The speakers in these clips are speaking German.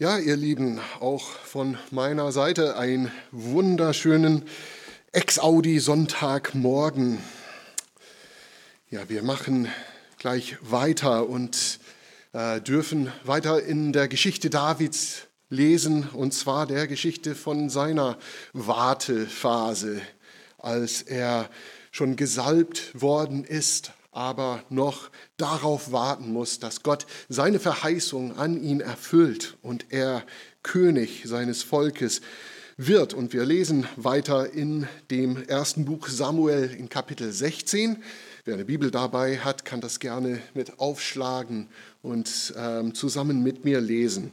Ja, ihr Lieben, auch von meiner Seite einen wunderschönen Ex-Audi-Sonntagmorgen. Ja, wir machen gleich weiter und äh, dürfen weiter in der Geschichte Davids lesen, und zwar der Geschichte von seiner Wartephase, als er schon gesalbt worden ist aber noch darauf warten muss, dass Gott seine Verheißung an ihn erfüllt und er König seines Volkes wird. Und wir lesen weiter in dem ersten Buch Samuel in Kapitel 16. Wer eine Bibel dabei hat, kann das gerne mit aufschlagen und ähm, zusammen mit mir lesen.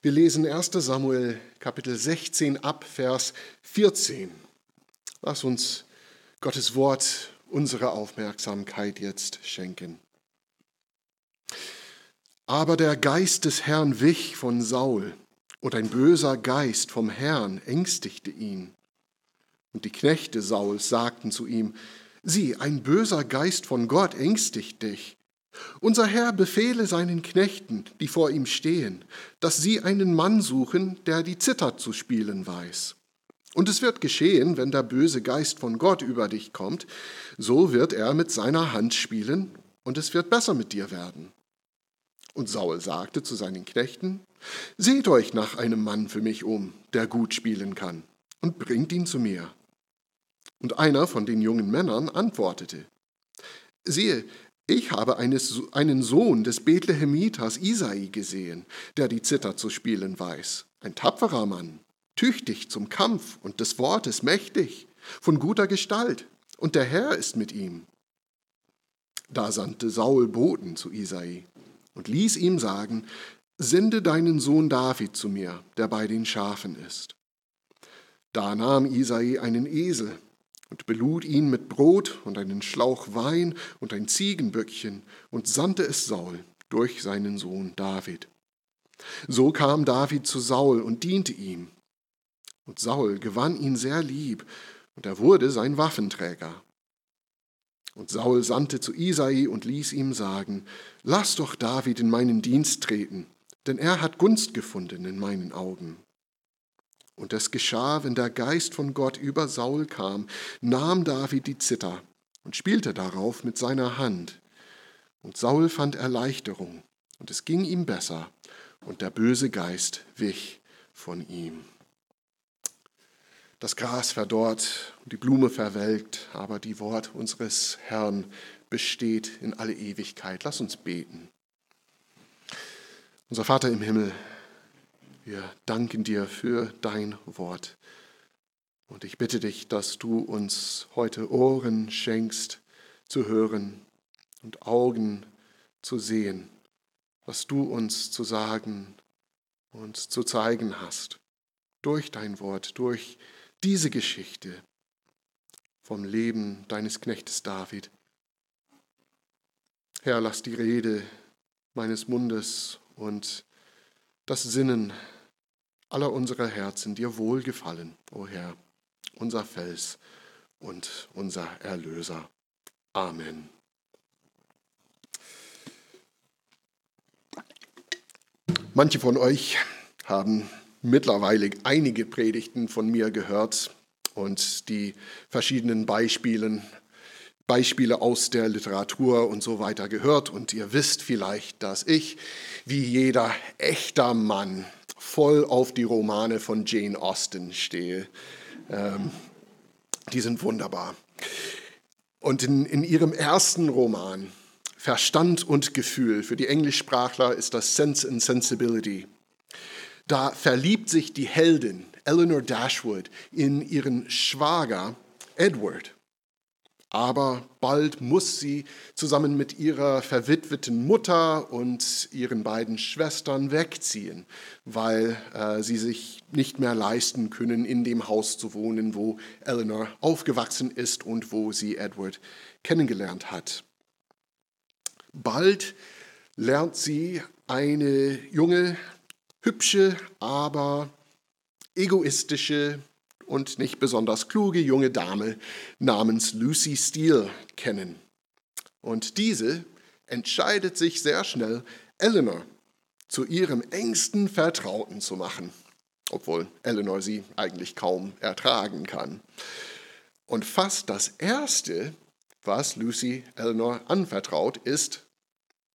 Wir lesen 1 Samuel Kapitel 16 ab Vers 14. Lass uns Gottes Wort unsere Aufmerksamkeit jetzt schenken. Aber der Geist des Herrn wich von Saul, und ein böser Geist vom Herrn ängstigte ihn. Und die Knechte Sauls sagten zu ihm, Sieh, ein böser Geist von Gott ängstigt dich. Unser Herr befehle seinen Knechten, die vor ihm stehen, dass sie einen Mann suchen, der die Zither zu spielen weiß. Und es wird geschehen, wenn der böse Geist von Gott über dich kommt, so wird er mit seiner Hand spielen und es wird besser mit dir werden. Und Saul sagte zu seinen Knechten, Seht euch nach einem Mann für mich um, der gut spielen kann, und bringt ihn zu mir. Und einer von den jungen Männern antwortete, Siehe, ich habe einen Sohn des Bethlehemiters Isai gesehen, der die Zither zu spielen weiß, ein tapferer Mann tüchtig zum Kampf und des Wortes mächtig, von guter Gestalt, und der Herr ist mit ihm. Da sandte Saul Boten zu Isai und ließ ihm sagen, Sende deinen Sohn David zu mir, der bei den Schafen ist. Da nahm Isai einen Esel und belud ihn mit Brot und einen Schlauch Wein und ein Ziegenböckchen und sandte es Saul durch seinen Sohn David. So kam David zu Saul und diente ihm. Und Saul gewann ihn sehr lieb, und er wurde sein Waffenträger. Und Saul sandte zu Isai und ließ ihm sagen, Lass doch David in meinen Dienst treten, denn er hat Gunst gefunden in meinen Augen. Und es geschah, wenn der Geist von Gott über Saul kam, nahm David die Zither und spielte darauf mit seiner Hand. Und Saul fand Erleichterung, und es ging ihm besser, und der böse Geist wich von ihm. Das Gras verdorrt und die Blume verwelkt, aber die Wort unseres Herrn besteht in alle Ewigkeit. Lass uns beten. Unser Vater im Himmel, wir danken dir für dein Wort. Und ich bitte dich, dass du uns heute Ohren schenkst zu hören und Augen zu sehen, was du uns zu sagen und zu zeigen hast. Durch dein Wort, durch dein diese Geschichte vom Leben deines Knechtes David. Herr, lass die Rede meines Mundes und das Sinnen aller unserer Herzen dir wohlgefallen, o Herr, unser Fels und unser Erlöser. Amen. Manche von euch haben mittlerweile einige Predigten von mir gehört und die verschiedenen Beispielen, Beispiele aus der Literatur und so weiter gehört. Und ihr wisst vielleicht, dass ich, wie jeder echter Mann, voll auf die Romane von Jane Austen stehe. Ähm, die sind wunderbar. Und in, in ihrem ersten Roman, Verstand und Gefühl, für die Englischsprachler ist das Sense and Sensibility, da verliebt sich die Heldin Eleanor Dashwood in ihren Schwager Edward. Aber bald muss sie zusammen mit ihrer verwitweten Mutter und ihren beiden Schwestern wegziehen, weil äh, sie sich nicht mehr leisten können, in dem Haus zu wohnen, wo Eleanor aufgewachsen ist und wo sie Edward kennengelernt hat. Bald lernt sie eine junge hübsche, aber egoistische und nicht besonders kluge junge Dame namens Lucy Steele kennen. Und diese entscheidet sich sehr schnell, Eleanor zu ihrem engsten Vertrauten zu machen, obwohl Eleanor sie eigentlich kaum ertragen kann. Und fast das Erste, was Lucy Eleanor anvertraut, ist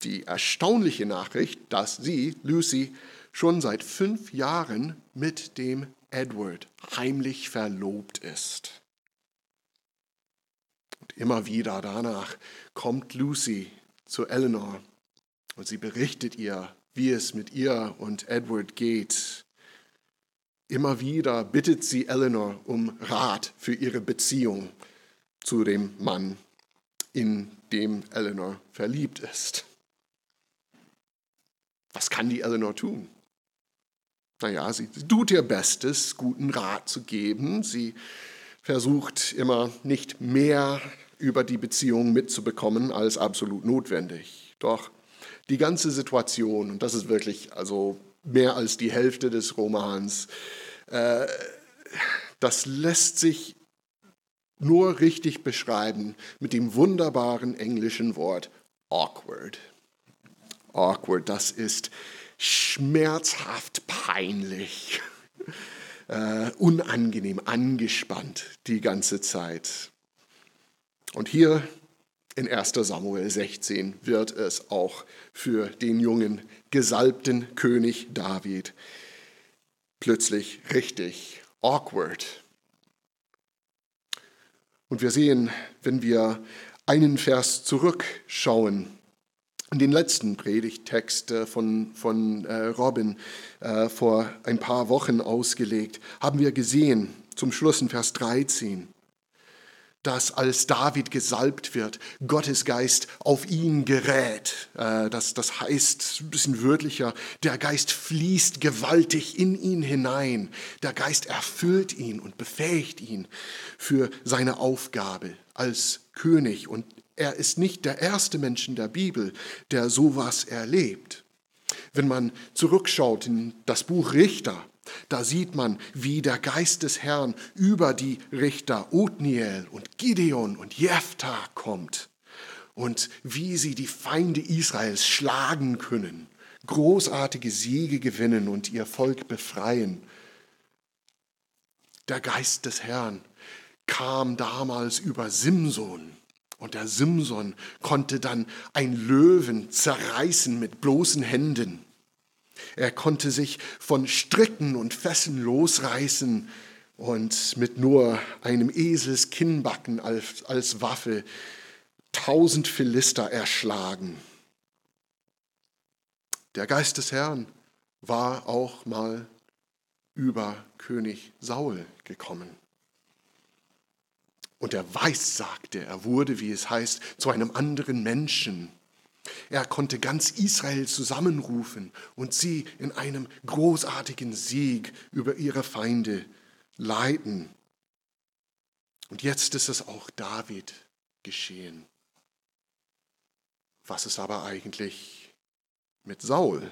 die erstaunliche Nachricht, dass sie, Lucy, schon seit fünf Jahren mit dem Edward heimlich verlobt ist. Und immer wieder danach kommt Lucy zu Eleanor und sie berichtet ihr, wie es mit ihr und Edward geht. Immer wieder bittet sie Eleanor um Rat für ihre Beziehung zu dem Mann, in dem Eleanor verliebt ist. Was kann die Eleanor tun? Naja, sie tut ihr Bestes, guten Rat zu geben. Sie versucht immer nicht mehr über die Beziehung mitzubekommen als absolut notwendig. Doch die ganze Situation, und das ist wirklich also mehr als die Hälfte des Romans, äh, das lässt sich nur richtig beschreiben mit dem wunderbaren englischen Wort awkward. Awkward, das ist schmerzhaft peinlich, äh, unangenehm, angespannt die ganze Zeit. Und hier in 1 Samuel 16 wird es auch für den jungen, gesalbten König David plötzlich richtig awkward. Und wir sehen, wenn wir einen Vers zurückschauen, den letzten Predigttext äh, von, von äh, Robin äh, vor ein paar Wochen ausgelegt, haben wir gesehen, zum Schluss in Vers 13, dass als David gesalbt wird, Gottes Geist auf ihn gerät. Das, das heißt, ein bisschen wörtlicher, der Geist fließt gewaltig in ihn hinein. Der Geist erfüllt ihn und befähigt ihn für seine Aufgabe als König und er ist nicht der erste Mensch in der Bibel, der sowas erlebt. Wenn man zurückschaut in das Buch Richter, da sieht man, wie der Geist des Herrn über die Richter Othniel und Gideon und Jephthah kommt und wie sie die Feinde Israels schlagen können, großartige Siege gewinnen und ihr Volk befreien. Der Geist des Herrn kam damals über Simson und der Simson konnte dann ein Löwen zerreißen mit bloßen Händen. Er konnte sich von Stricken und Fesseln losreißen und mit nur einem Esels Kinnbacken als, als Waffe tausend Philister erschlagen. Der Geist des Herrn war auch mal über König Saul gekommen. Und er weissagte, er wurde, wie es heißt, zu einem anderen Menschen. Er konnte ganz Israel zusammenrufen und sie in einem großartigen Sieg über ihre Feinde leiten. Und jetzt ist es auch David geschehen. Was ist aber eigentlich mit Saul?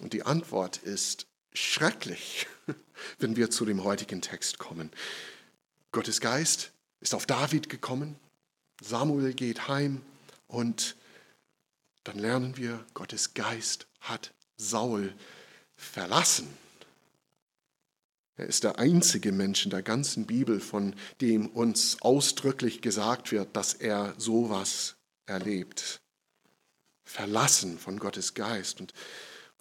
Und die Antwort ist schrecklich, wenn wir zu dem heutigen Text kommen. Gottes Geist ist auf David gekommen, Samuel geht heim und dann lernen wir, Gottes Geist hat Saul verlassen. Er ist der einzige Mensch in der ganzen Bibel, von dem uns ausdrücklich gesagt wird, dass er sowas erlebt. Verlassen von Gottes Geist. Und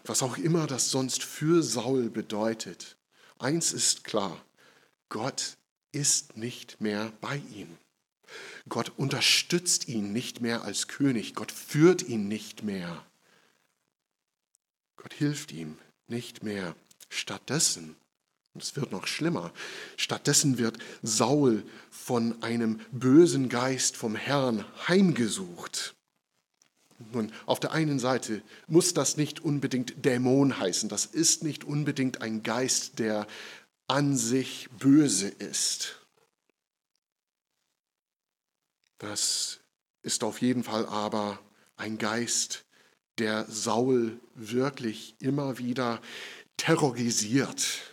was auch immer das sonst für Saul bedeutet, eins ist klar, Gott ist nicht mehr bei ihm. Gott unterstützt ihn nicht mehr als König. Gott führt ihn nicht mehr. Gott hilft ihm nicht mehr. Stattdessen, und es wird noch schlimmer, stattdessen wird Saul von einem bösen Geist vom Herrn heimgesucht. Nun, auf der einen Seite muss das nicht unbedingt Dämon heißen. Das ist nicht unbedingt ein Geist, der an sich böse ist. Das ist auf jeden Fall aber ein Geist, der Saul wirklich immer wieder terrorisiert.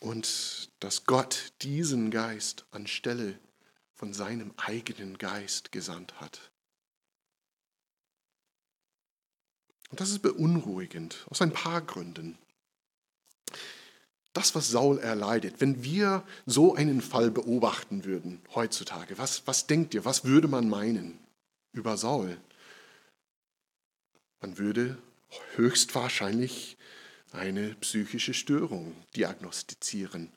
Und dass Gott diesen Geist anstelle von seinem eigenen Geist gesandt hat. Und das ist beunruhigend, aus ein paar Gründen. Das, was Saul erleidet, wenn wir so einen Fall beobachten würden heutzutage, was, was denkt ihr, was würde man meinen über Saul? Man würde höchstwahrscheinlich eine psychische Störung diagnostizieren.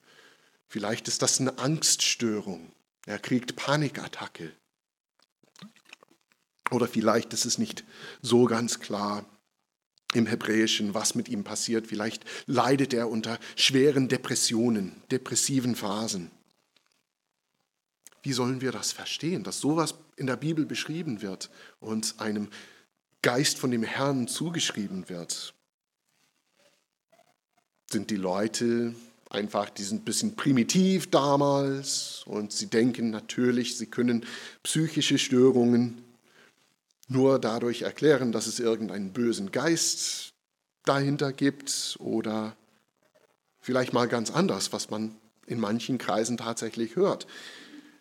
Vielleicht ist das eine Angststörung. Er kriegt Panikattacke. Oder vielleicht ist es nicht so ganz klar im Hebräischen, was mit ihm passiert. Vielleicht leidet er unter schweren Depressionen, depressiven Phasen. Wie sollen wir das verstehen, dass sowas in der Bibel beschrieben wird und einem Geist von dem Herrn zugeschrieben wird? Sind die Leute einfach, die sind ein bisschen primitiv damals und sie denken natürlich, sie können psychische Störungen nur dadurch erklären, dass es irgendeinen bösen Geist dahinter gibt oder vielleicht mal ganz anders, was man in manchen Kreisen tatsächlich hört.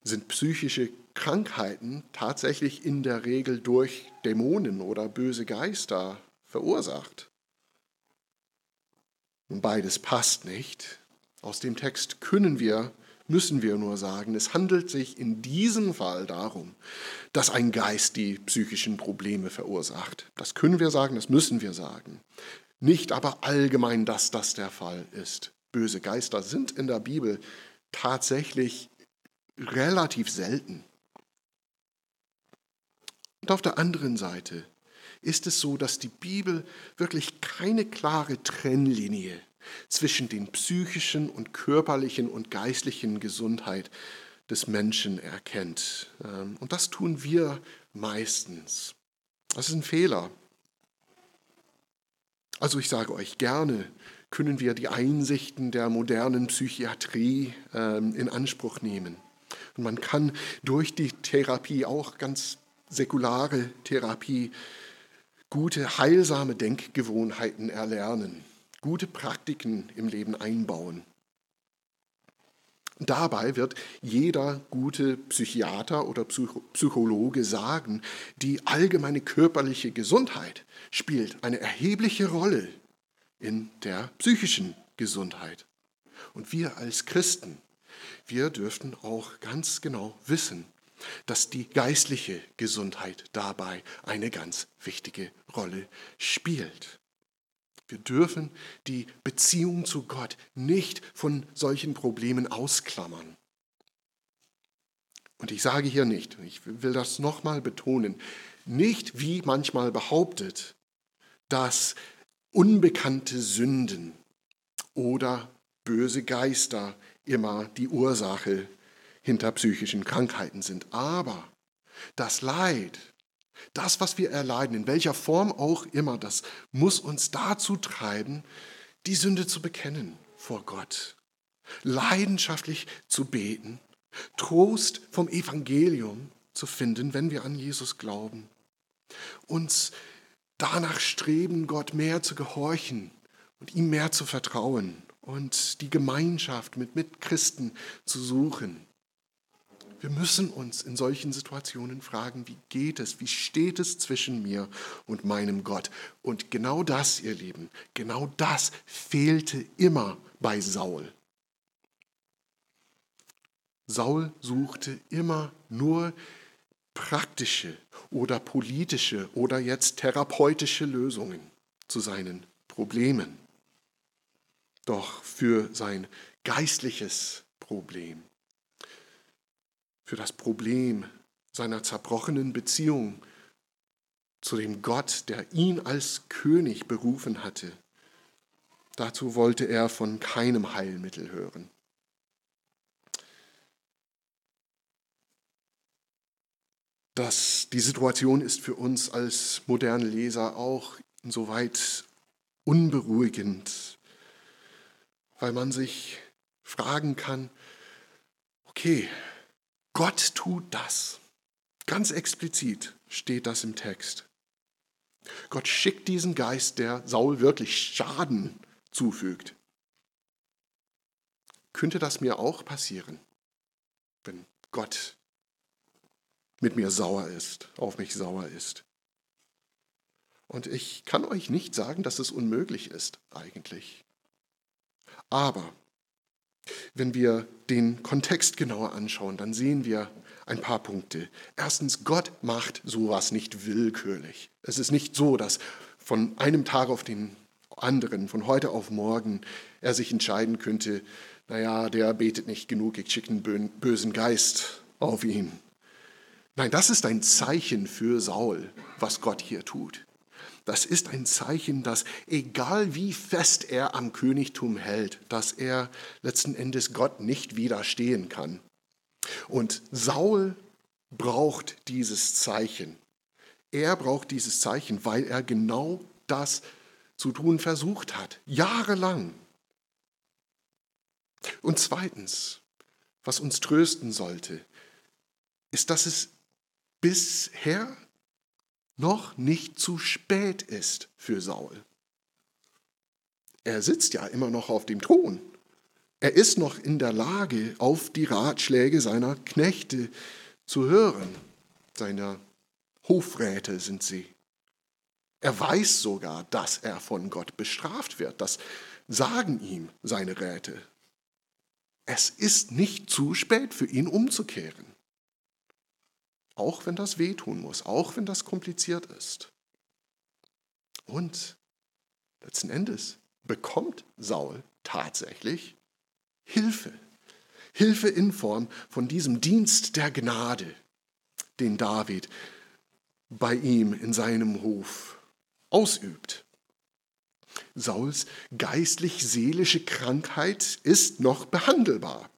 Sind psychische Krankheiten tatsächlich in der Regel durch Dämonen oder böse Geister verursacht? Und beides passt nicht. Aus dem Text können wir müssen wir nur sagen, es handelt sich in diesem Fall darum, dass ein Geist die psychischen Probleme verursacht. Das können wir sagen, das müssen wir sagen. Nicht aber allgemein, dass das der Fall ist. Böse Geister sind in der Bibel tatsächlich relativ selten. Und auf der anderen Seite ist es so, dass die Bibel wirklich keine klare Trennlinie zwischen den psychischen und körperlichen und geistlichen Gesundheit des Menschen erkennt. Ähm, und das tun wir meistens. Das ist ein Fehler. Also ich sage euch gerne, können wir die Einsichten der modernen Psychiatrie ähm, in Anspruch nehmen. Und man kann durch die Therapie, auch ganz säkulare Therapie, gute, heilsame Denkgewohnheiten erlernen gute Praktiken im Leben einbauen. Dabei wird jeder gute Psychiater oder Psychologe sagen, die allgemeine körperliche Gesundheit spielt eine erhebliche Rolle in der psychischen Gesundheit. Und wir als Christen, wir dürften auch ganz genau wissen, dass die geistliche Gesundheit dabei eine ganz wichtige Rolle spielt. Wir dürfen die Beziehung zu Gott nicht von solchen Problemen ausklammern. Und ich sage hier nicht, ich will das nochmal betonen, nicht wie manchmal behauptet, dass unbekannte Sünden oder böse Geister immer die Ursache hinter psychischen Krankheiten sind. Aber das Leid, das, was wir erleiden, in welcher Form auch immer, das muss uns dazu treiben, die Sünde zu bekennen vor Gott, leidenschaftlich zu beten, Trost vom Evangelium zu finden, wenn wir an Jesus glauben, uns danach streben, Gott mehr zu gehorchen und ihm mehr zu vertrauen und die Gemeinschaft mit Mitchristen zu suchen wir müssen uns in solchen Situationen fragen, wie geht es, wie steht es zwischen mir und meinem Gott? Und genau das, ihr Lieben, genau das fehlte immer bei Saul. Saul suchte immer nur praktische oder politische oder jetzt therapeutische Lösungen zu seinen Problemen. Doch für sein geistliches Problem für das Problem seiner zerbrochenen Beziehung zu dem Gott, der ihn als König berufen hatte. Dazu wollte er von keinem Heilmittel hören. Das, die Situation ist für uns als moderne Leser auch insoweit unberuhigend, weil man sich fragen kann, okay, Gott tut das. Ganz explizit steht das im Text. Gott schickt diesen Geist, der Saul wirklich Schaden zufügt. Könnte das mir auch passieren, wenn Gott mit mir sauer ist, auf mich sauer ist? Und ich kann euch nicht sagen, dass es unmöglich ist, eigentlich. Aber wenn wir den Kontext genauer anschauen, dann sehen wir ein paar Punkte. Erstens, Gott macht sowas nicht willkürlich. Es ist nicht so, dass von einem Tag auf den anderen, von heute auf morgen, er sich entscheiden könnte, naja, der betet nicht genug, ich schicke einen bösen Geist auf ihn. Nein, das ist ein Zeichen für Saul, was Gott hier tut. Das ist ein Zeichen, dass egal wie fest er am Königtum hält, dass er letzten Endes Gott nicht widerstehen kann. Und Saul braucht dieses Zeichen. Er braucht dieses Zeichen, weil er genau das zu tun versucht hat, jahrelang. Und zweitens, was uns trösten sollte, ist, dass es bisher noch nicht zu spät ist für Saul. Er sitzt ja immer noch auf dem Thron. Er ist noch in der Lage, auf die Ratschläge seiner Knechte zu hören. Seiner Hofräte sind sie. Er weiß sogar, dass er von Gott bestraft wird. Das sagen ihm seine Räte. Es ist nicht zu spät für ihn umzukehren. Auch wenn das wehtun muss, auch wenn das kompliziert ist. Und letzten Endes bekommt Saul tatsächlich Hilfe. Hilfe in Form von diesem Dienst der Gnade, den David bei ihm in seinem Hof ausübt. Sauls geistlich-seelische Krankheit ist noch behandelbar.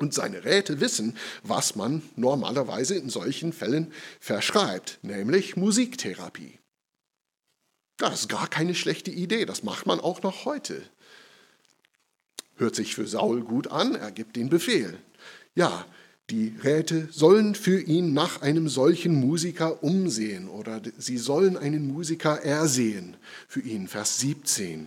Und seine Räte wissen, was man normalerweise in solchen Fällen verschreibt, nämlich Musiktherapie. Das ist gar keine schlechte Idee, das macht man auch noch heute. Hört sich für Saul gut an, er gibt den Befehl. Ja, die Räte sollen für ihn nach einem solchen Musiker umsehen oder sie sollen einen Musiker ersehen für ihn, Vers 17.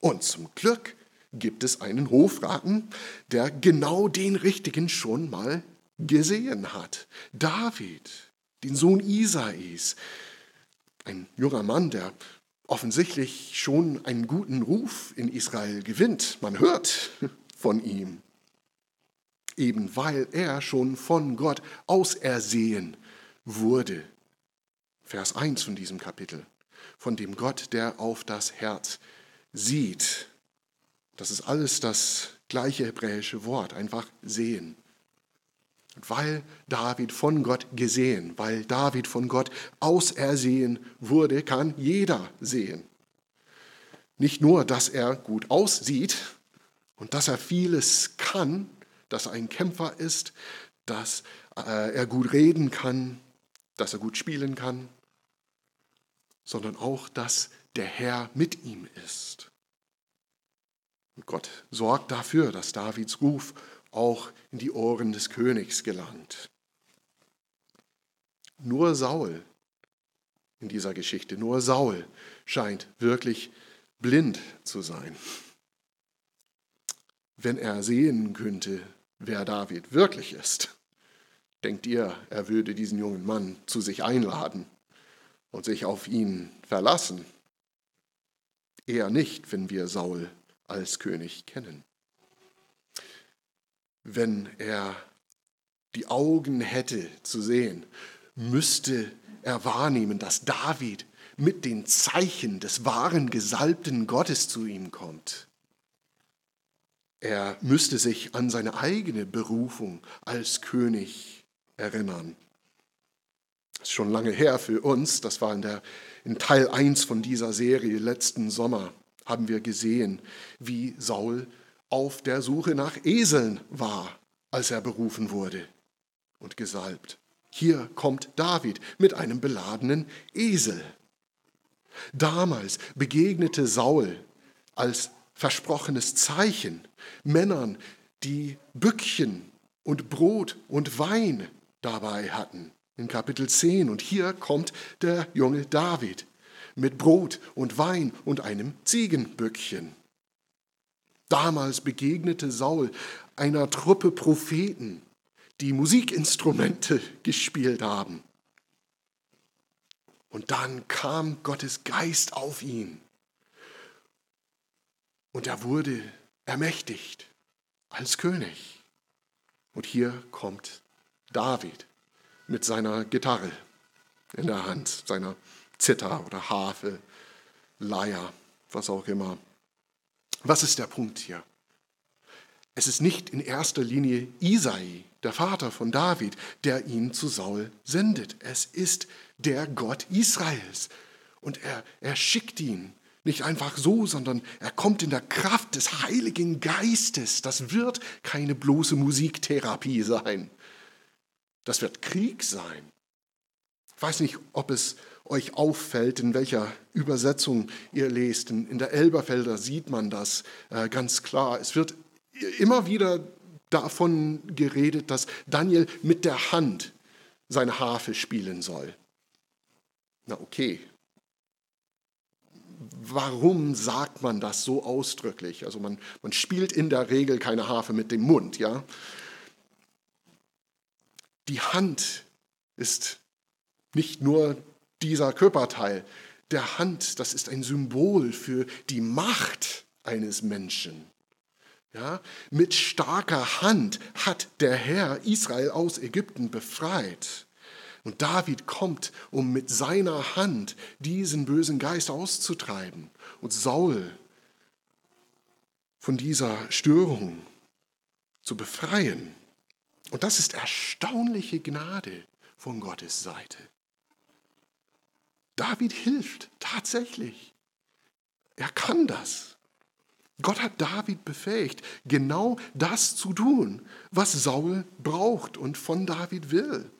Und zum Glück gibt es einen Hofraten, der genau den Richtigen schon mal gesehen hat. David, den Sohn Isais, ein junger Mann, der offensichtlich schon einen guten Ruf in Israel gewinnt. Man hört von ihm, eben weil er schon von Gott ausersehen wurde. Vers 1 von diesem Kapitel, von dem Gott, der auf das Herz sieht. Das ist alles das gleiche hebräische Wort, einfach sehen. Und weil David von Gott gesehen, weil David von Gott ausersehen wurde, kann jeder sehen. Nicht nur, dass er gut aussieht und dass er vieles kann, dass er ein Kämpfer ist, dass äh, er gut reden kann, dass er gut spielen kann, sondern auch, dass der Herr mit ihm ist. Und Gott sorgt dafür, dass Davids Ruf auch in die Ohren des Königs gelangt. Nur Saul in dieser Geschichte, nur Saul scheint wirklich blind zu sein. Wenn er sehen könnte, wer David wirklich ist, denkt ihr, er würde diesen jungen Mann zu sich einladen und sich auf ihn verlassen? Eher nicht, wenn wir Saul als König kennen. Wenn er die Augen hätte zu sehen, müsste er wahrnehmen, dass David mit den Zeichen des wahren Gesalbten Gottes zu ihm kommt. Er müsste sich an seine eigene Berufung als König erinnern. Das ist schon lange her für uns, das war in, der, in Teil 1 von dieser Serie letzten Sommer haben wir gesehen, wie Saul auf der Suche nach Eseln war, als er berufen wurde und gesalbt. Hier kommt David mit einem beladenen Esel. Damals begegnete Saul als versprochenes Zeichen Männern, die Bückchen und Brot und Wein dabei hatten. In Kapitel 10. Und hier kommt der junge David mit Brot und Wein und einem Ziegenböckchen. Damals begegnete Saul einer Truppe Propheten, die Musikinstrumente gespielt haben. Und dann kam Gottes Geist auf ihn. Und er wurde ermächtigt als König. Und hier kommt David mit seiner Gitarre in der Hand, seiner Zither oder Harfe, Leier, was auch immer. Was ist der Punkt hier? Es ist nicht in erster Linie Isai, der Vater von David, der ihn zu Saul sendet. Es ist der Gott Israels. Und er, er schickt ihn nicht einfach so, sondern er kommt in der Kraft des Heiligen Geistes. Das wird keine bloße Musiktherapie sein. Das wird Krieg sein. Ich weiß nicht, ob es euch auffällt, in welcher Übersetzung ihr lest. In, der Elberfelder sieht man das äh, ganz klar. Es wird immer wieder davon geredet, dass Daniel mit der Hand seine Harfe spielen soll. Na okay. Warum sagt man das so ausdrücklich? Also man, man spielt in der Regel keine Harfe mit dem Mund, ja. Die Hand ist nicht nur dieser Körperteil. Der Hand, das ist ein Symbol für die Macht eines Menschen. Ja, mit starker Hand hat der Herr Israel aus Ägypten befreit. Und David kommt, um mit seiner Hand diesen bösen Geist auszutreiben und Saul von dieser Störung zu befreien. Und das ist erstaunliche Gnade von Gottes Seite. David hilft tatsächlich. Er kann das. Gott hat David befähigt, genau das zu tun, was Saul braucht und von David will.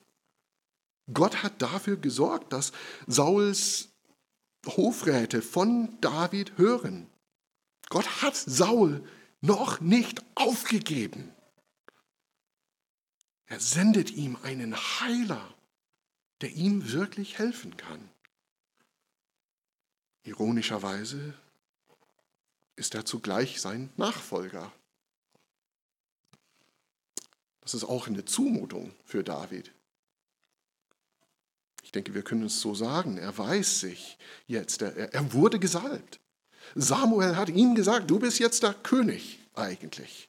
Gott hat dafür gesorgt, dass Sauls Hofräte von David hören. Gott hat Saul noch nicht aufgegeben. Er sendet ihm einen Heiler, der ihm wirklich helfen kann. Ironischerweise ist er zugleich sein Nachfolger. Das ist auch eine Zumutung für David. Ich denke, wir können es so sagen. Er weiß sich jetzt, er, er wurde gesalbt. Samuel hat ihm gesagt, du bist jetzt der König eigentlich.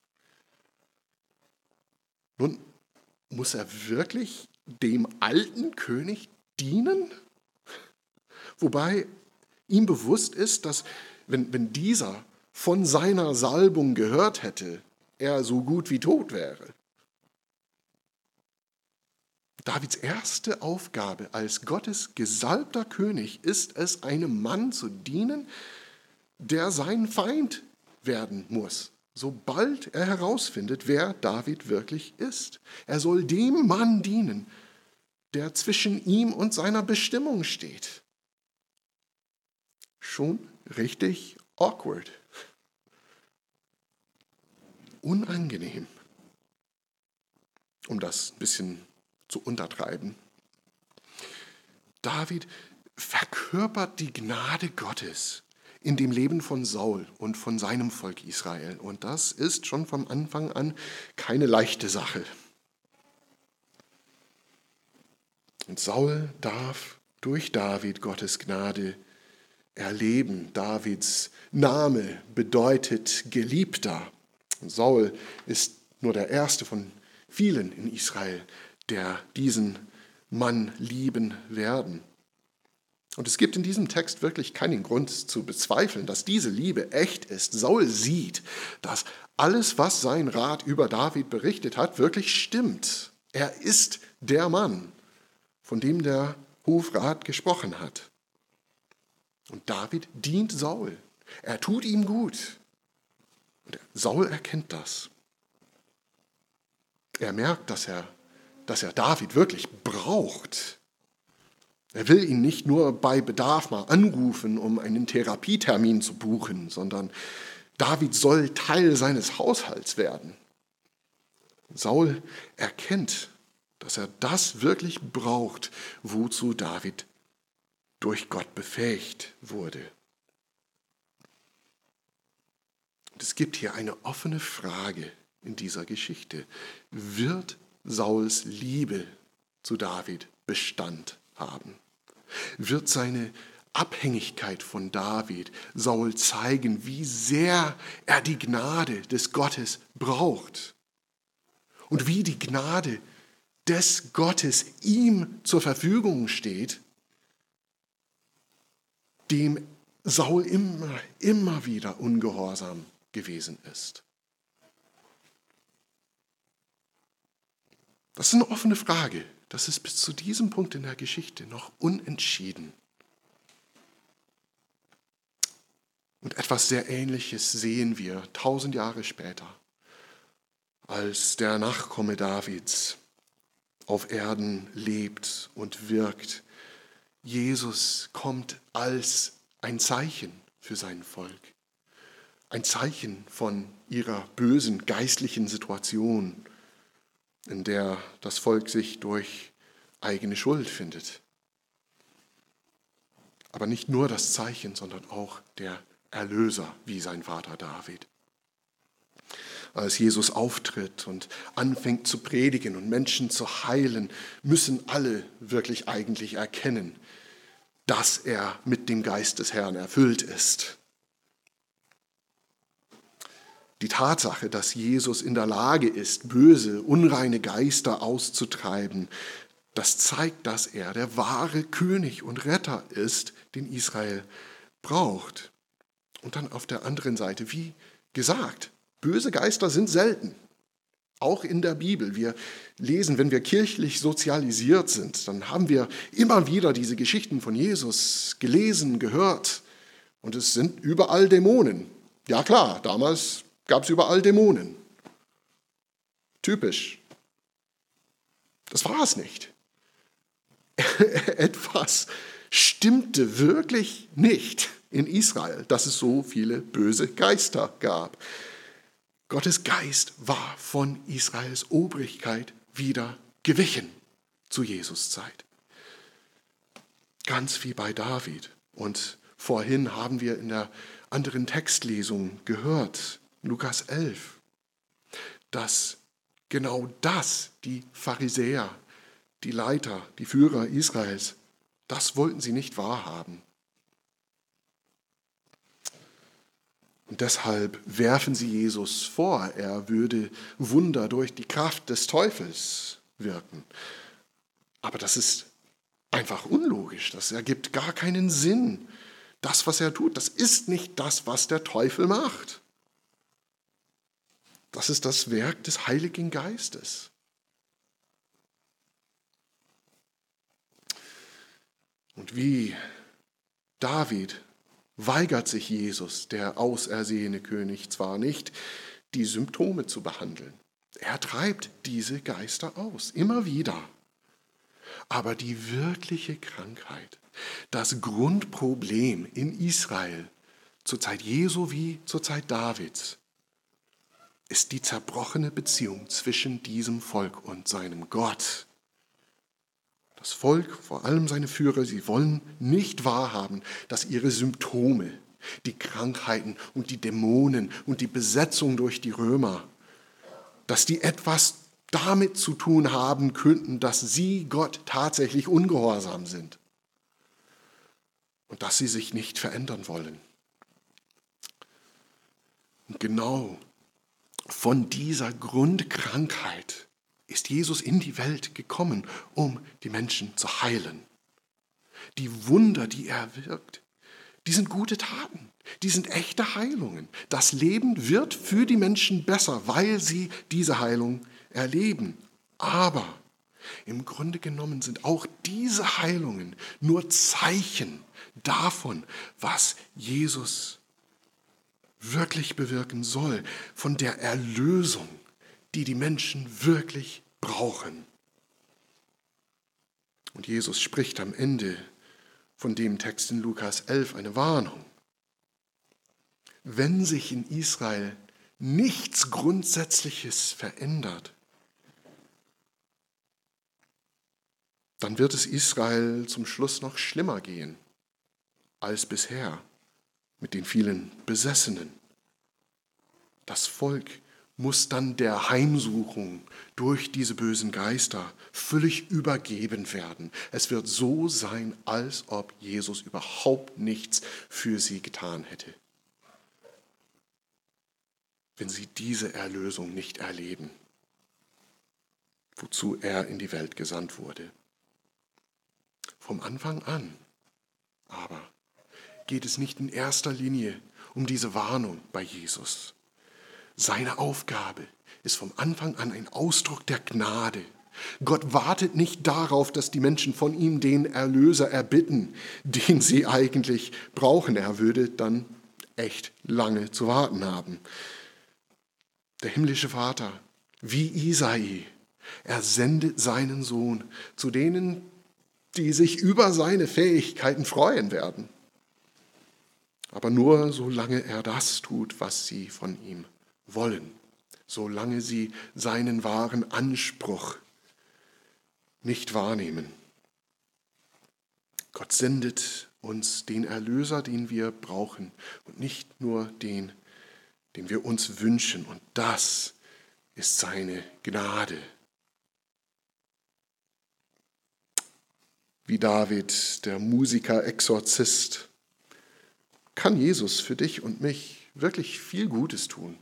Nun, muss er wirklich dem alten König dienen? Wobei ihm bewusst ist, dass wenn, wenn dieser von seiner Salbung gehört hätte, er so gut wie tot wäre. Davids erste Aufgabe als Gottes gesalbter König ist es, einem Mann zu dienen, der sein Feind werden muss, sobald er herausfindet, wer David wirklich ist. Er soll dem Mann dienen, der zwischen ihm und seiner Bestimmung steht. Schon richtig awkward unangenehm, um das ein bisschen zu untertreiben. David verkörpert die Gnade Gottes in dem Leben von Saul und von seinem Volk Israel. Und das ist schon vom Anfang an keine leichte Sache. Und Saul darf durch David Gottes Gnade erleben. Davids Name bedeutet Geliebter. Saul ist nur der erste von vielen in Israel, der diesen Mann lieben werden. Und es gibt in diesem Text wirklich keinen Grund zu bezweifeln, dass diese Liebe echt ist. Saul sieht, dass alles, was sein Rat über David berichtet hat, wirklich stimmt. Er ist der Mann, von dem der Hofrat gesprochen hat. Und David dient Saul. Er tut ihm gut. Und Saul erkennt das. Er merkt, dass er, dass er David wirklich braucht. Er will ihn nicht nur bei Bedarf mal anrufen, um einen Therapietermin zu buchen, sondern David soll Teil seines Haushalts werden. Saul erkennt, dass er das wirklich braucht, wozu David durch Gott befähigt wurde. es gibt hier eine offene Frage in dieser Geschichte. Wird Sauls Liebe zu David Bestand haben? wird seine Abhängigkeit von David Saul zeigen, wie sehr er die Gnade des Gottes braucht und wie die Gnade des Gottes ihm zur Verfügung steht, dem Saul immer, immer wieder ungehorsam gewesen ist. Das ist eine offene Frage. Das ist bis zu diesem Punkt in der Geschichte noch unentschieden. Und etwas sehr Ähnliches sehen wir tausend Jahre später, als der Nachkomme Davids auf Erden lebt und wirkt. Jesus kommt als ein Zeichen für sein Volk, ein Zeichen von ihrer bösen geistlichen Situation, in der das Volk sich durch eigene Schuld findet. Aber nicht nur das Zeichen, sondern auch der Erlöser wie sein Vater David. Als Jesus auftritt und anfängt zu predigen und Menschen zu heilen, müssen alle wirklich eigentlich erkennen, dass er mit dem Geist des Herrn erfüllt ist. Die Tatsache, dass Jesus in der Lage ist, böse, unreine Geister auszutreiben, das zeigt, dass er der wahre König und Retter ist, den Israel braucht. Und dann auf der anderen Seite, wie gesagt, böse Geister sind selten. Auch in der Bibel. Wir lesen, wenn wir kirchlich sozialisiert sind, dann haben wir immer wieder diese Geschichten von Jesus gelesen, gehört. Und es sind überall Dämonen. Ja klar, damals gab es überall Dämonen. Typisch. Das war es nicht. Etwas stimmte wirklich nicht in Israel, dass es so viele böse Geister gab. Gottes Geist war von Israels Obrigkeit wieder gewichen zu Jesus Zeit. Ganz wie bei David. Und vorhin haben wir in der anderen Textlesung gehört, Lukas 11, dass genau das die Pharisäer, die Leiter, die Führer Israels, das wollten sie nicht wahrhaben. Und deshalb werfen sie Jesus vor, er würde Wunder durch die Kraft des Teufels wirken. Aber das ist einfach unlogisch, das ergibt gar keinen Sinn. Das, was er tut, das ist nicht das, was der Teufel macht. Das ist das Werk des Heiligen Geistes. Und wie David weigert sich Jesus, der ausersehene König, zwar nicht, die Symptome zu behandeln. Er treibt diese Geister aus, immer wieder. Aber die wirkliche Krankheit, das Grundproblem in Israel zur Zeit Jesu wie zur Zeit Davids, ist die zerbrochene Beziehung zwischen diesem Volk und seinem Gott. Das Volk, vor allem seine Führer, sie wollen nicht wahrhaben, dass ihre Symptome, die Krankheiten und die Dämonen und die Besetzung durch die Römer, dass die etwas damit zu tun haben könnten, dass sie Gott tatsächlich ungehorsam sind und dass sie sich nicht verändern wollen. Und genau von dieser Grundkrankheit ist Jesus in die Welt gekommen, um die Menschen zu heilen. Die Wunder, die er wirkt, die sind gute Taten, die sind echte Heilungen. Das Leben wird für die Menschen besser, weil sie diese Heilung erleben. Aber im Grunde genommen sind auch diese Heilungen nur Zeichen davon, was Jesus wirklich bewirken soll, von der Erlösung, die die Menschen wirklich brauchen. Und Jesus spricht am Ende von dem Text in Lukas 11 eine Warnung. Wenn sich in Israel nichts Grundsätzliches verändert, dann wird es Israel zum Schluss noch schlimmer gehen als bisher mit den vielen Besessenen. Das Volk muss dann der Heimsuchung durch diese bösen Geister völlig übergeben werden. Es wird so sein, als ob Jesus überhaupt nichts für sie getan hätte, wenn sie diese Erlösung nicht erleben, wozu er in die Welt gesandt wurde. Vom Anfang an aber geht es nicht in erster Linie um diese Warnung bei Jesus. Seine Aufgabe ist vom Anfang an ein Ausdruck der Gnade. Gott wartet nicht darauf, dass die Menschen von ihm den Erlöser erbitten, den sie eigentlich brauchen. Er würde dann echt lange zu warten haben. Der himmlische Vater, wie Isai, er sendet seinen Sohn zu denen, die sich über seine Fähigkeiten freuen werden. Aber nur solange er das tut, was sie von ihm wollen, solange sie seinen wahren Anspruch nicht wahrnehmen. Gott sendet uns den Erlöser, den wir brauchen und nicht nur den, den wir uns wünschen. Und das ist seine Gnade. Wie David, der Musiker, Exorzist, kann Jesus für dich und mich wirklich viel Gutes tun.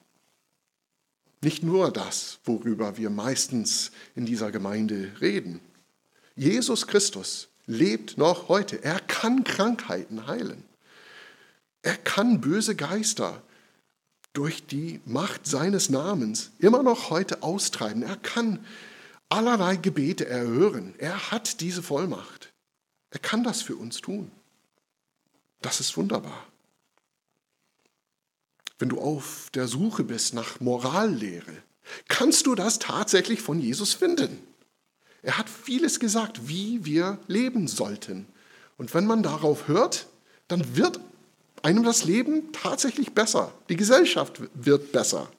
Nicht nur das, worüber wir meistens in dieser Gemeinde reden. Jesus Christus lebt noch heute. Er kann Krankheiten heilen. Er kann böse Geister durch die Macht seines Namens immer noch heute austreiben. Er kann allerlei Gebete erhören. Er hat diese Vollmacht. Er kann das für uns tun. Das ist wunderbar. Wenn du auf der Suche bist nach Morallehre, kannst du das tatsächlich von Jesus finden. Er hat vieles gesagt, wie wir leben sollten. Und wenn man darauf hört, dann wird einem das Leben tatsächlich besser. Die Gesellschaft wird besser.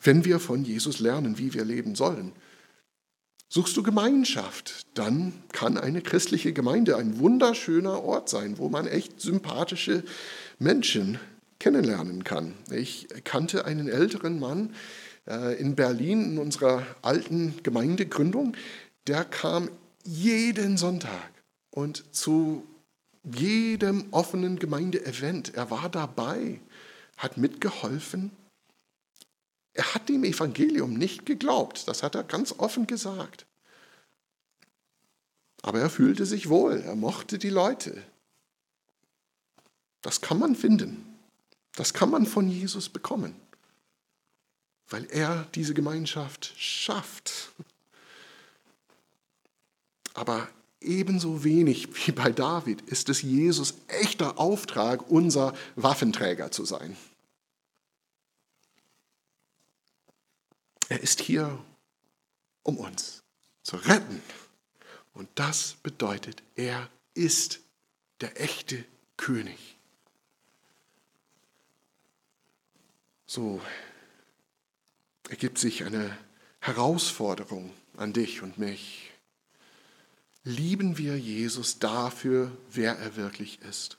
Wenn wir von Jesus lernen, wie wir leben sollen. Suchst du Gemeinschaft, dann kann eine christliche Gemeinde ein wunderschöner Ort sein, wo man echt sympathische Menschen kennenlernen kann. Ich kannte einen älteren Mann äh, in Berlin in unserer alten Gemeindegründung, der kam jeden Sonntag und zu jedem offenen Gemeindeevent. Er war dabei, hat mitgeholfen. Er hat dem Evangelium nicht geglaubt, das hat er ganz offen gesagt. Aber er fühlte sich wohl, er mochte die Leute, das kann man finden. Das kann man von Jesus bekommen, weil er diese Gemeinschaft schafft. Aber ebenso wenig wie bei David ist es Jesus echter Auftrag, unser Waffenträger zu sein. Er ist hier, um uns zu retten. Und das bedeutet, er ist der echte König. So ergibt sich eine Herausforderung an dich und mich. Lieben wir Jesus dafür, wer er wirklich ist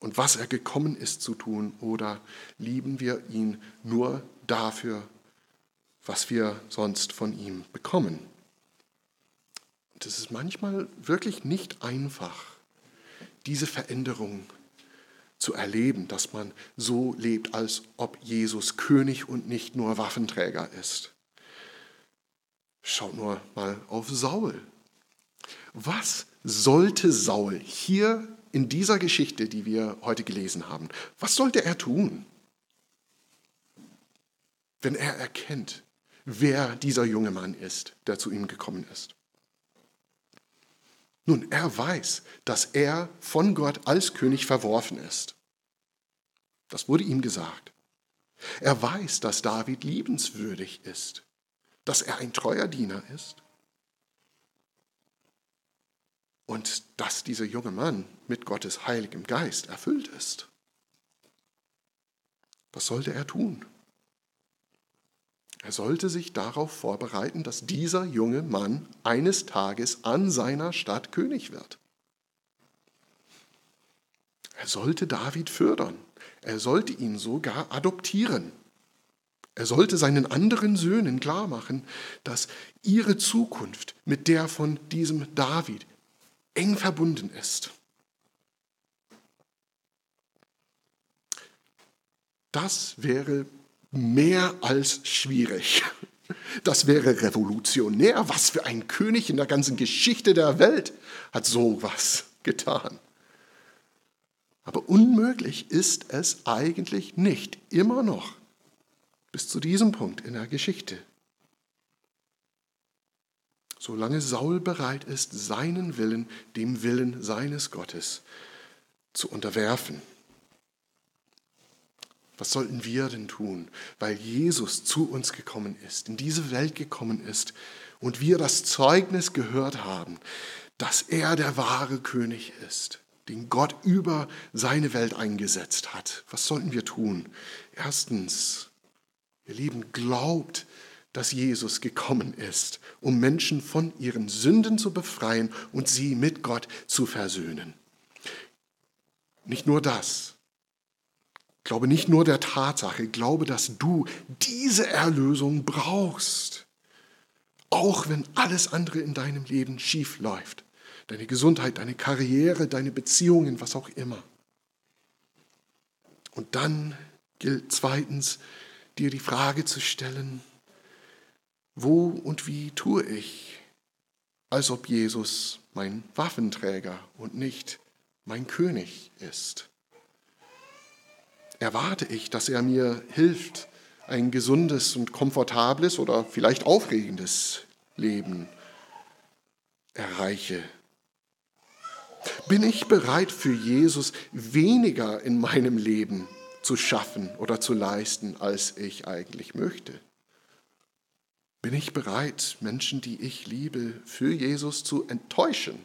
und was er gekommen ist zu tun, oder lieben wir ihn nur dafür, was wir sonst von ihm bekommen? Und es ist manchmal wirklich nicht einfach, diese Veränderung zu erleben, dass man so lebt, als ob Jesus König und nicht nur Waffenträger ist. Schaut nur mal auf Saul. Was sollte Saul hier in dieser Geschichte, die wir heute gelesen haben, was sollte er tun, wenn er erkennt, wer dieser junge Mann ist, der zu ihm gekommen ist? Nun, er weiß, dass er von Gott als König verworfen ist. Das wurde ihm gesagt. Er weiß, dass David liebenswürdig ist, dass er ein treuer Diener ist und dass dieser junge Mann mit Gottes heiligem Geist erfüllt ist. Was sollte er tun? Er sollte sich darauf vorbereiten, dass dieser junge Mann eines Tages an seiner Stadt König wird. Er sollte David fördern. Er sollte ihn sogar adoptieren. Er sollte seinen anderen Söhnen klarmachen, dass ihre Zukunft mit der von diesem David eng verbunden ist. Das wäre mehr als schwierig. Das wäre revolutionär. Was für ein König in der ganzen Geschichte der Welt hat sowas getan. Aber unmöglich ist es eigentlich nicht, immer noch, bis zu diesem Punkt in der Geschichte. Solange Saul bereit ist, seinen Willen dem Willen seines Gottes zu unterwerfen. Was sollten wir denn tun, weil Jesus zu uns gekommen ist, in diese Welt gekommen ist und wir das Zeugnis gehört haben, dass er der wahre König ist, den Gott über seine Welt eingesetzt hat? Was sollten wir tun? Erstens, ihr Lieben, glaubt, dass Jesus gekommen ist, um Menschen von ihren Sünden zu befreien und sie mit Gott zu versöhnen. Nicht nur das, Glaube nicht nur der Tatsache, glaube, dass du diese Erlösung brauchst. Auch wenn alles andere in deinem Leben schief läuft. Deine Gesundheit, deine Karriere, deine Beziehungen, was auch immer. Und dann gilt zweitens, dir die Frage zu stellen, wo und wie tue ich, als ob Jesus mein Waffenträger und nicht mein König ist erwarte ich, dass er mir hilft, ein gesundes und komfortables oder vielleicht aufregendes Leben erreiche. Bin ich bereit für Jesus weniger in meinem Leben zu schaffen oder zu leisten, als ich eigentlich möchte? Bin ich bereit, Menschen, die ich liebe, für Jesus zu enttäuschen?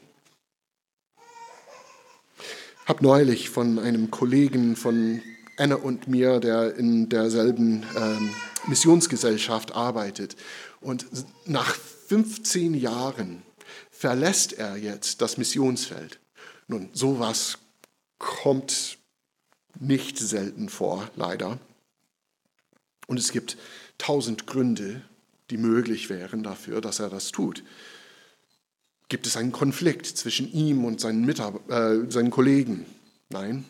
Habe neulich von einem Kollegen von Anna und mir, der in derselben ähm, Missionsgesellschaft arbeitet. Und nach 15 Jahren verlässt er jetzt das Missionsfeld. Nun, sowas kommt nicht selten vor, leider. Und es gibt tausend Gründe, die möglich wären dafür, dass er das tut. Gibt es einen Konflikt zwischen ihm und seinen, Mitab äh, seinen Kollegen? Nein,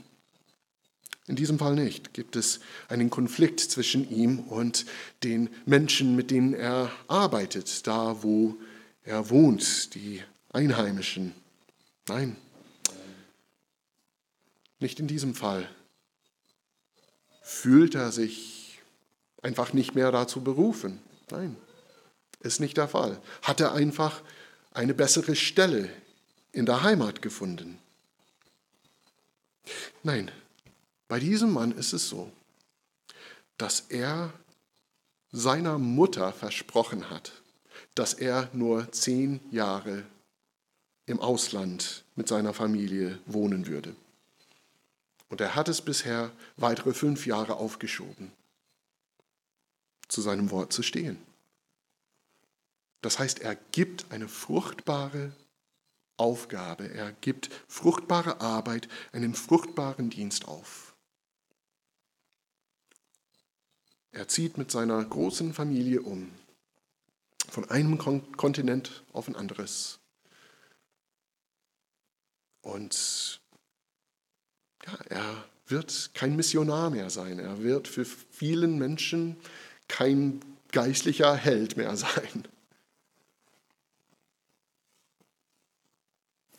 in diesem Fall nicht. Gibt es einen Konflikt zwischen ihm und den Menschen, mit denen er arbeitet, da wo er wohnt, die Einheimischen? Nein, nicht in diesem Fall. Fühlt er sich einfach nicht mehr dazu berufen? Nein, ist nicht der Fall. Hat er einfach eine bessere Stelle in der Heimat gefunden? Nein, bei diesem Mann ist es so, dass er seiner Mutter versprochen hat, dass er nur zehn Jahre im Ausland mit seiner Familie wohnen würde. Und er hat es bisher weitere fünf Jahre aufgeschoben, zu seinem Wort zu stehen. Das heißt, er gibt eine fruchtbare Aufgabe, er gibt fruchtbare Arbeit, einen fruchtbaren Dienst auf. Er zieht mit seiner großen Familie um, von einem Kontinent auf ein anderes. Und ja, er wird kein Missionar mehr sein. Er wird für vielen Menschen kein geistlicher Held mehr sein.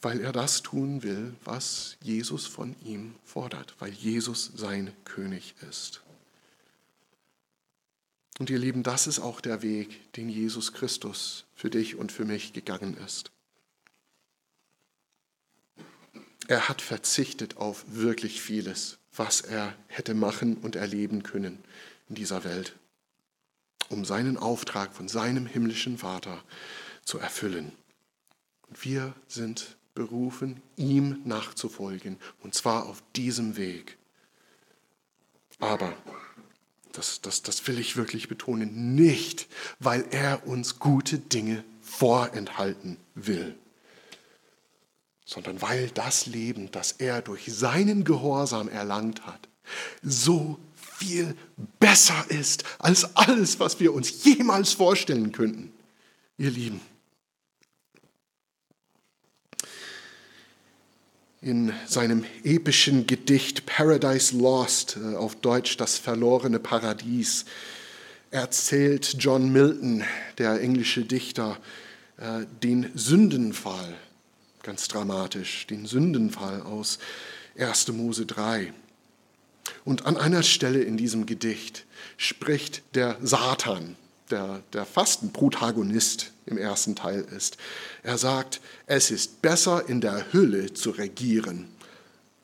Weil er das tun will, was Jesus von ihm fordert, weil Jesus sein König ist. Und ihr Lieben, das ist auch der Weg, den Jesus Christus für dich und für mich gegangen ist. Er hat verzichtet auf wirklich vieles, was er hätte machen und erleben können in dieser Welt, um seinen Auftrag von seinem himmlischen Vater zu erfüllen. Und wir sind berufen, ihm nachzufolgen, und zwar auf diesem Weg. Aber das, das, das will ich wirklich betonen, nicht, weil er uns gute Dinge vorenthalten will, sondern weil das Leben, das er durch seinen Gehorsam erlangt hat, so viel besser ist als alles, was wir uns jemals vorstellen könnten. Ihr Lieben. In seinem epischen Gedicht Paradise Lost, äh, auf Deutsch das verlorene Paradies, erzählt John Milton, der englische Dichter, äh, den Sündenfall, ganz dramatisch, den Sündenfall aus 1. Mose 3. Und an einer Stelle in diesem Gedicht spricht der Satan, der, der fast ein Protagonist im ersten Teil ist. Er sagt, es ist besser in der Hülle zu regieren,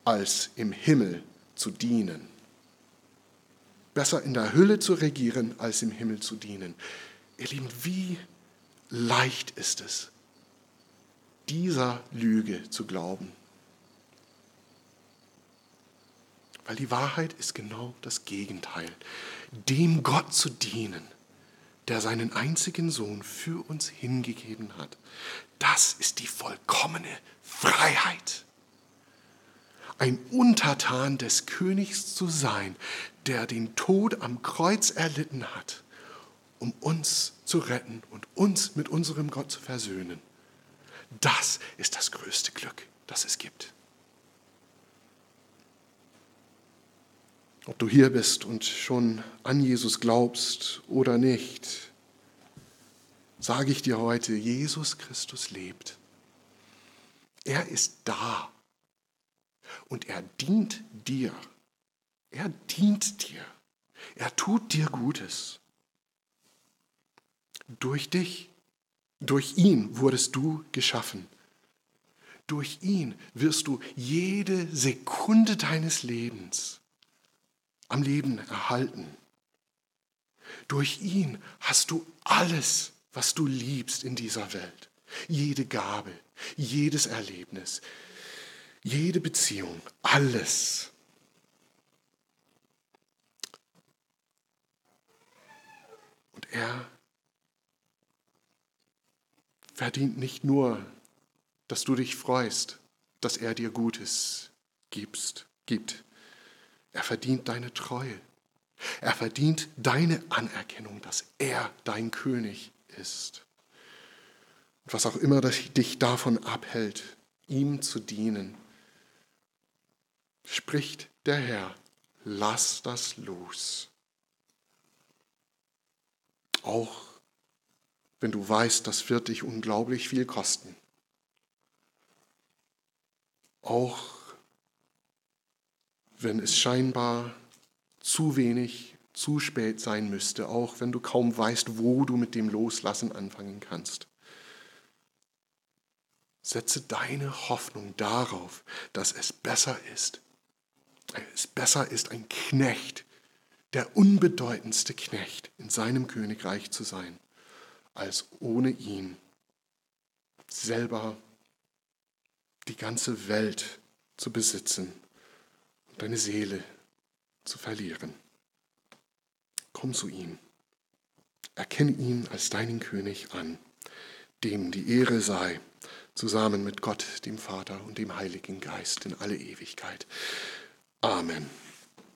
als im Himmel zu dienen. Besser in der Hülle zu regieren, als im Himmel zu dienen. Ihr Lieben, wie leicht ist es, dieser Lüge zu glauben. Weil die Wahrheit ist genau das Gegenteil. Dem Gott zu dienen, der seinen einzigen Sohn für uns hingegeben hat. Das ist die vollkommene Freiheit. Ein Untertan des Königs zu sein, der den Tod am Kreuz erlitten hat, um uns zu retten und uns mit unserem Gott zu versöhnen. Das ist das größte Glück, das es gibt. Ob du hier bist und schon an Jesus glaubst oder nicht, sage ich dir heute, Jesus Christus lebt. Er ist da und er dient dir. Er dient dir. Er tut dir Gutes. Durch dich, durch ihn wurdest du geschaffen. Durch ihn wirst du jede Sekunde deines Lebens am Leben erhalten. Durch ihn hast du alles, was du liebst in dieser Welt. Jede Gabe, jedes Erlebnis, jede Beziehung, alles. Und er verdient nicht nur, dass du dich freust, dass er dir Gutes gibst, gibt. Er verdient deine Treue. Er verdient deine Anerkennung, dass er dein König ist. Und was auch immer dich davon abhält, ihm zu dienen, spricht der Herr, lass das los. Auch wenn du weißt, das wird dich unglaublich viel kosten. Auch wenn es scheinbar zu wenig, zu spät sein müsste, auch wenn du kaum weißt, wo du mit dem Loslassen anfangen kannst. Setze deine Hoffnung darauf, dass es besser ist. Es besser ist, ein Knecht, der unbedeutendste Knecht in seinem Königreich zu sein, als ohne ihn selber die ganze Welt zu besitzen deine Seele zu verlieren. Komm zu ihm. Erkenne ihn als deinen König an, dem die Ehre sei, zusammen mit Gott, dem Vater und dem Heiligen Geist in alle Ewigkeit. Amen.